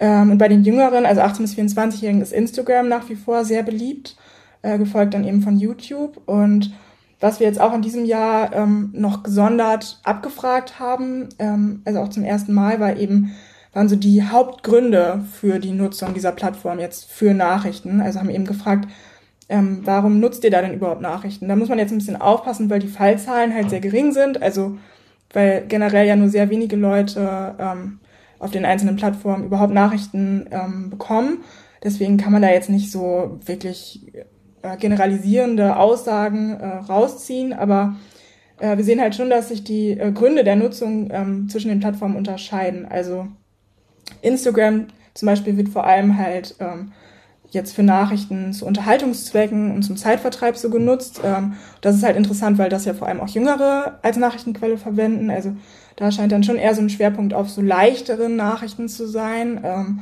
Ähm, und bei den Jüngeren, also 18- bis 24-Jährigen, ist Instagram nach wie vor sehr beliebt, äh, gefolgt dann eben von YouTube. Und was wir jetzt auch in diesem Jahr ähm, noch gesondert abgefragt haben, ähm, also auch zum ersten Mal, war eben, waren so die Hauptgründe für die Nutzung dieser Plattform jetzt für Nachrichten. Also haben eben gefragt, ähm, warum nutzt ihr da denn überhaupt Nachrichten? Da muss man jetzt ein bisschen aufpassen, weil die Fallzahlen halt sehr gering sind. Also weil generell ja nur sehr wenige Leute ähm, auf den einzelnen Plattformen überhaupt Nachrichten ähm, bekommen. Deswegen kann man da jetzt nicht so wirklich äh, generalisierende Aussagen äh, rausziehen, aber äh, wir sehen halt schon, dass sich die äh, Gründe der Nutzung ähm, zwischen den Plattformen unterscheiden. Also Instagram zum Beispiel wird vor allem halt ähm, jetzt für Nachrichten zu Unterhaltungszwecken und zum Zeitvertreib so genutzt. Ähm, das ist halt interessant, weil das ja vor allem auch Jüngere als Nachrichtenquelle verwenden. Also da scheint dann schon eher so ein Schwerpunkt auf so leichteren Nachrichten zu sein. Ähm,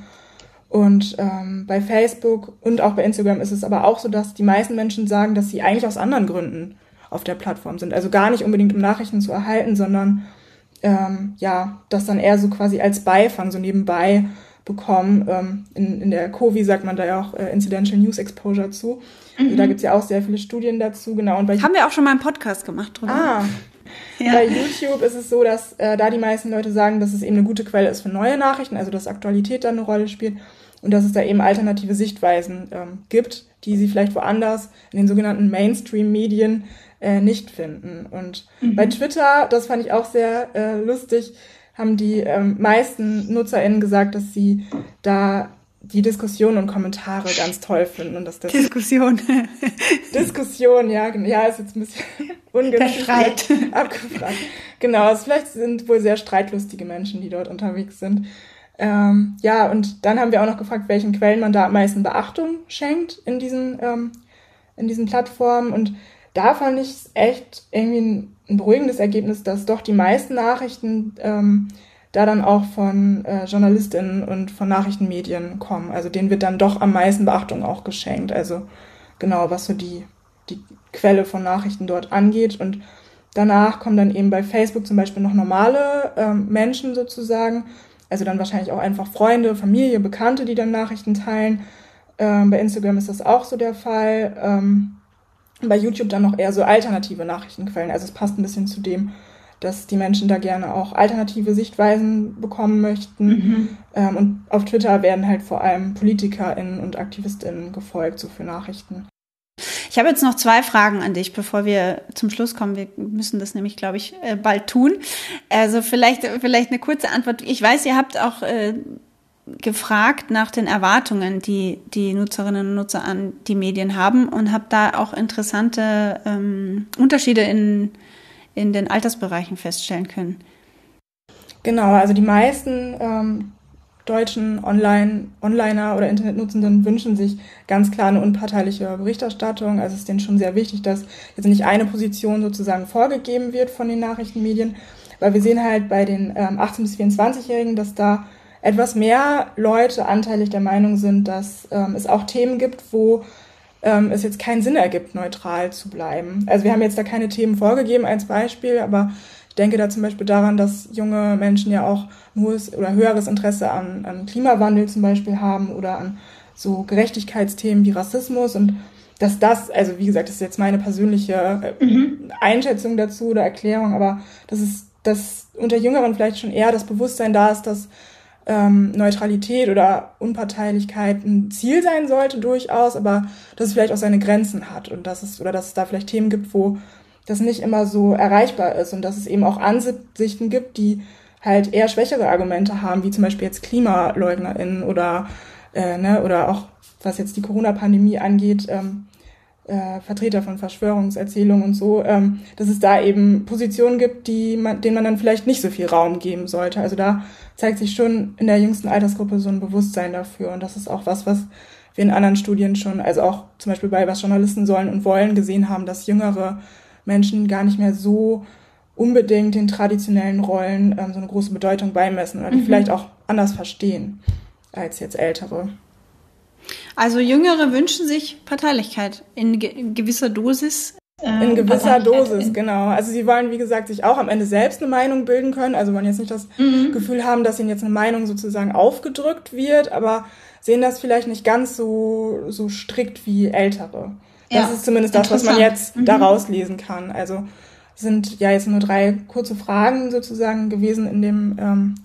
und ähm, bei Facebook und auch bei Instagram ist es aber auch so, dass die meisten Menschen sagen, dass sie eigentlich aus anderen Gründen auf der Plattform sind. Also gar nicht unbedingt um Nachrichten zu erhalten, sondern ähm, ja, das dann eher so quasi als Beifang, so nebenbei bekommen. Ähm, in, in der COVI sagt man da ja auch äh, Incidental News Exposure zu. Mhm. Also da gibt's ja auch sehr viele Studien dazu, genau. Und bei Haben wir auch schon mal einen Podcast gemacht drüber. Ah. Ja. Bei YouTube ist es so, dass äh, da die meisten Leute sagen, dass es eben eine gute Quelle ist für neue Nachrichten, also dass Aktualität da eine Rolle spielt und dass es da eben alternative Sichtweisen ähm, gibt, die sie vielleicht woanders in den sogenannten Mainstream-Medien äh, nicht finden. Und mhm. bei Twitter, das fand ich auch sehr äh, lustig, haben die ähm, meisten NutzerInnen gesagt, dass sie da die Diskussion und Kommentare ganz toll finden und dass das Diskussion. Diskussion ja ja ist jetzt ein bisschen ungünstig abgefragt. Genau also vielleicht sind wohl sehr streitlustige Menschen die dort unterwegs sind. Ähm, ja und dann haben wir auch noch gefragt welchen Quellen man da am meisten Beachtung schenkt in diesen ähm, in diesen Plattformen. Und da fand ich es echt irgendwie ein, ein beruhigendes Ergebnis dass doch die meisten Nachrichten ähm, da dann auch von äh, Journalistinnen und von Nachrichtenmedien kommen. Also denen wird dann doch am meisten Beachtung auch geschenkt. Also genau, was so die, die Quelle von Nachrichten dort angeht. Und danach kommen dann eben bei Facebook zum Beispiel noch normale ähm, Menschen sozusagen. Also dann wahrscheinlich auch einfach Freunde, Familie, Bekannte, die dann Nachrichten teilen. Ähm, bei Instagram ist das auch so der Fall. Ähm, bei YouTube dann noch eher so alternative Nachrichtenquellen. Also es passt ein bisschen zu dem, dass die Menschen da gerne auch alternative Sichtweisen bekommen möchten. Mhm. Ähm, und auf Twitter werden halt vor allem PolitikerInnen und AktivistInnen gefolgt, so für Nachrichten. Ich habe jetzt noch zwei Fragen an dich, bevor wir zum Schluss kommen. Wir müssen das nämlich, glaube ich, äh, bald tun. Also vielleicht, vielleicht eine kurze Antwort. Ich weiß, ihr habt auch äh, gefragt nach den Erwartungen, die die Nutzerinnen und Nutzer an die Medien haben und habt da auch interessante ähm, Unterschiede in in den Altersbereichen feststellen können. Genau, also die meisten ähm, deutschen Online, Onliner oder Internetnutzenden wünschen sich ganz klar eine unparteiliche Berichterstattung. Also es ist denen schon sehr wichtig, dass jetzt nicht eine Position sozusagen vorgegeben wird von den Nachrichtenmedien, weil wir sehen halt bei den ähm, 18- bis 24-Jährigen, dass da etwas mehr Leute anteilig der Meinung sind, dass ähm, es auch Themen gibt, wo ähm, es jetzt keinen Sinn ergibt, neutral zu bleiben. Also wir haben jetzt da keine Themen vorgegeben als Beispiel, aber ich denke da zum Beispiel daran, dass junge Menschen ja auch ein hohes oder höheres Interesse an, an Klimawandel zum Beispiel haben oder an so Gerechtigkeitsthemen wie Rassismus und dass das, also wie gesagt, das ist jetzt meine persönliche äh, mhm. Einschätzung dazu oder Erklärung, aber das ist, dass unter Jüngeren vielleicht schon eher das Bewusstsein da ist, dass ähm, Neutralität oder Unparteilichkeit ein Ziel sein sollte durchaus, aber dass es vielleicht auch seine Grenzen hat und dass es oder dass es da vielleicht Themen gibt, wo das nicht immer so erreichbar ist und dass es eben auch Ansichten gibt, die halt eher schwächere Argumente haben, wie zum Beispiel jetzt KlimaleugnerInnen oder äh, ne, oder auch was jetzt die Corona-Pandemie angeht, ähm, äh, Vertreter von Verschwörungserzählungen und so, ähm, dass es da eben Positionen gibt, die man, denen man dann vielleicht nicht so viel Raum geben sollte. Also da zeigt sich schon in der jüngsten Altersgruppe so ein Bewusstsein dafür. Und das ist auch was, was wir in anderen Studien schon, also auch zum Beispiel bei was Journalisten sollen und wollen gesehen haben, dass jüngere Menschen gar nicht mehr so unbedingt den traditionellen Rollen ähm, so eine große Bedeutung beimessen oder die mhm. vielleicht auch anders verstehen als jetzt ältere. Also Jüngere wünschen sich Parteilichkeit in, ge in gewisser Dosis. Äh, in gewisser Dosis, in genau. Also sie wollen, wie gesagt, sich auch am Ende selbst eine Meinung bilden können. Also wollen jetzt nicht das mhm. Gefühl haben, dass ihnen jetzt eine Meinung sozusagen aufgedrückt wird, aber sehen das vielleicht nicht ganz so, so strikt wie Ältere. Das ja, ist zumindest das, was man jetzt mhm. daraus lesen kann. Also sind ja jetzt nur drei kurze Fragen sozusagen gewesen in dem ähm,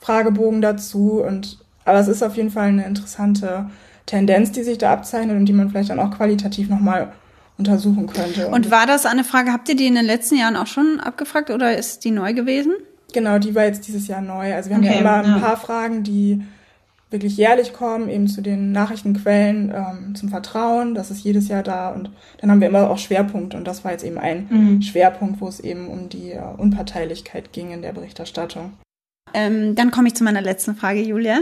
Fragebogen dazu. Und aber es ist auf jeden Fall eine interessante Tendenz, die sich da abzeichnet und die man vielleicht dann auch qualitativ nochmal untersuchen könnte. Und, und war das eine Frage, habt ihr die in den letzten Jahren auch schon abgefragt oder ist die neu gewesen? Genau, die war jetzt dieses Jahr neu. Also wir haben okay, ja immer ein ja. paar Fragen, die wirklich jährlich kommen, eben zu den Nachrichtenquellen, ähm, zum Vertrauen, das ist jedes Jahr da und dann haben wir immer auch Schwerpunkte und das war jetzt eben ein mhm. Schwerpunkt, wo es eben um die uh, Unparteilichkeit ging in der Berichterstattung. Ähm, dann komme ich zu meiner letzten Frage, Julia.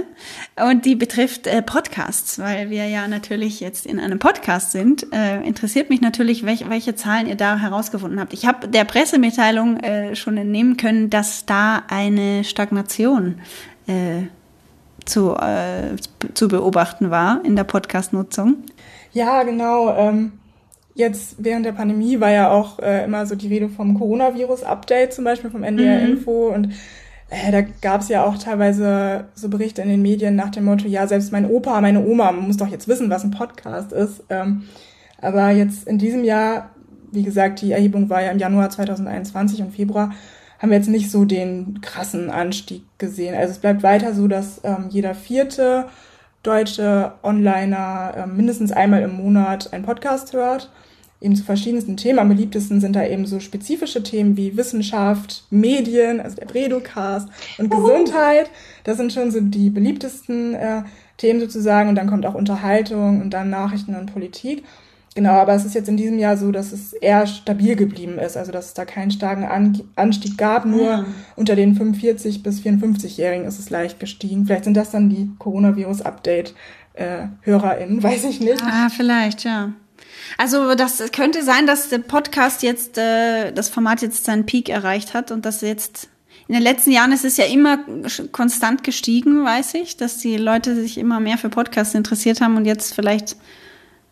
Und die betrifft äh, Podcasts, weil wir ja natürlich jetzt in einem Podcast sind. Äh, interessiert mich natürlich, welch, welche Zahlen ihr da herausgefunden habt. Ich habe der Pressemitteilung äh, schon entnehmen können, dass da eine Stagnation äh, zu, äh, zu beobachten war in der Podcast-Nutzung. Ja, genau. Ähm jetzt während der Pandemie war ja auch äh, immer so die Rede vom Coronavirus-Update zum Beispiel vom NDR mhm. Info und äh, da gab es ja auch teilweise so Berichte in den Medien nach dem Motto, ja, selbst mein Opa, meine Oma muss doch jetzt wissen, was ein Podcast ist. Ähm, aber jetzt in diesem Jahr, wie gesagt, die Erhebung war ja im Januar 2021 und Februar, haben wir jetzt nicht so den krassen Anstieg gesehen. Also es bleibt weiter so, dass ähm, jeder vierte deutsche Onliner äh, mindestens einmal im Monat einen Podcast hört eben zu verschiedensten Themen. Am beliebtesten sind da eben so spezifische Themen wie Wissenschaft, Medien, also der Bredocast und Uhu. Gesundheit. Das sind schon so die beliebtesten äh, Themen sozusagen. Und dann kommt auch Unterhaltung und dann Nachrichten und Politik. Genau, aber es ist jetzt in diesem Jahr so, dass es eher stabil geblieben ist, also dass es da keinen starken An Anstieg gab. Nur ja. unter den 45 bis 54-Jährigen ist es leicht gestiegen. Vielleicht sind das dann die Coronavirus-Update-HörerInnen, äh, weiß ich nicht. Ah, vielleicht, ja. Also das könnte sein, dass der Podcast jetzt, äh, das Format jetzt seinen Peak erreicht hat und dass jetzt in den letzten Jahren ist es ja immer konstant gestiegen, weiß ich, dass die Leute sich immer mehr für Podcasts interessiert haben und jetzt vielleicht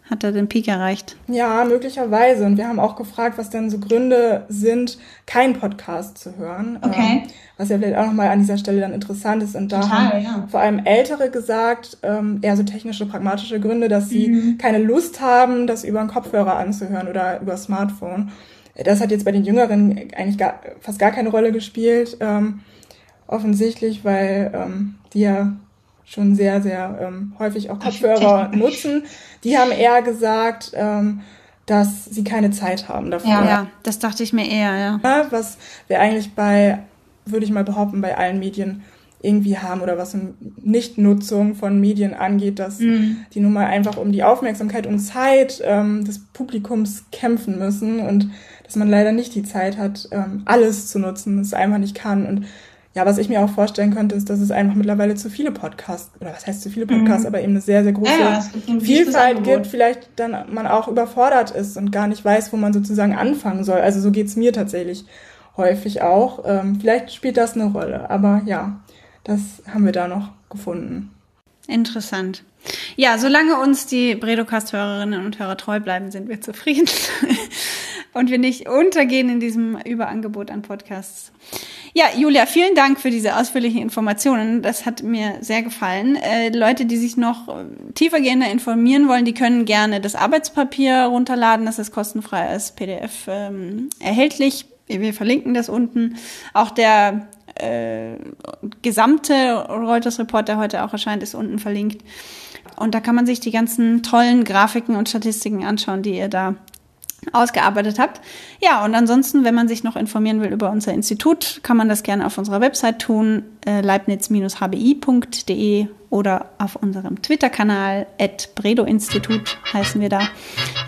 hat er den Peak erreicht. Ja, möglicherweise. Und wir haben auch gefragt, was denn so Gründe sind, keinen Podcast zu hören. Okay. Ähm, was ja vielleicht auch nochmal an dieser Stelle dann interessant ist. Und da Total, haben ja. vor allem Ältere gesagt, ähm, eher so technische, pragmatische Gründe, dass sie mhm. keine Lust haben, das über einen Kopfhörer anzuhören oder über Smartphone. Das hat jetzt bei den Jüngeren eigentlich gar, fast gar keine Rolle gespielt. Ähm, offensichtlich, weil ähm, die ja schon sehr, sehr ähm, häufig auch Kopfhörer nutzen. Die haben eher gesagt, ähm, dass sie keine Zeit haben dafür. Ja, ja, das dachte ich mir eher, ja. Was wir eigentlich bei, würde ich mal behaupten, bei allen Medien irgendwie haben oder was Nichtnutzung von Medien angeht, dass mhm. die nun mal einfach um die Aufmerksamkeit und Zeit ähm, des Publikums kämpfen müssen und dass man leider nicht die Zeit hat, ähm, alles zu nutzen, es einfach nicht kann. Und ja, was ich mir auch vorstellen könnte, ist, dass es einfach mittlerweile zu viele Podcasts, oder was heißt zu viele Podcasts, mhm. aber eben eine sehr, sehr große ja, ja, Vielfalt gibt, vielleicht dann man auch überfordert ist und gar nicht weiß, wo man sozusagen anfangen soll. Also so geht's mir tatsächlich häufig auch. Ähm, vielleicht spielt das eine Rolle, aber ja, das haben wir da noch gefunden. Interessant. Ja, solange uns die Bredocast-Hörerinnen und Hörer treu bleiben, sind wir zufrieden und wir nicht untergehen in diesem Überangebot an Podcasts. Ja, Julia, vielen Dank für diese ausführlichen Informationen. Das hat mir sehr gefallen. Äh, Leute, die sich noch äh, tiefergehender informieren wollen, die können gerne das Arbeitspapier runterladen. Das ist kostenfrei als PDF ähm, erhältlich. Wir verlinken das unten. Auch der äh, gesamte Reuters-Report, der heute auch erscheint, ist unten verlinkt. Und da kann man sich die ganzen tollen Grafiken und Statistiken anschauen, die ihr da ausgearbeitet habt. Ja, und ansonsten, wenn man sich noch informieren will über unser Institut, kann man das gerne auf unserer Website tun, äh, leibniz-hbi.de oder auf unserem Twitter-Kanal bredo-institut heißen wir da.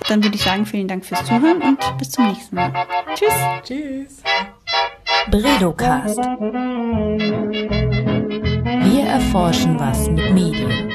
Dann würde ich sagen, vielen Dank fürs Zuhören und bis zum nächsten Mal. Tschüss. Tschüss. Bredocast. Wir erforschen was mit Medien.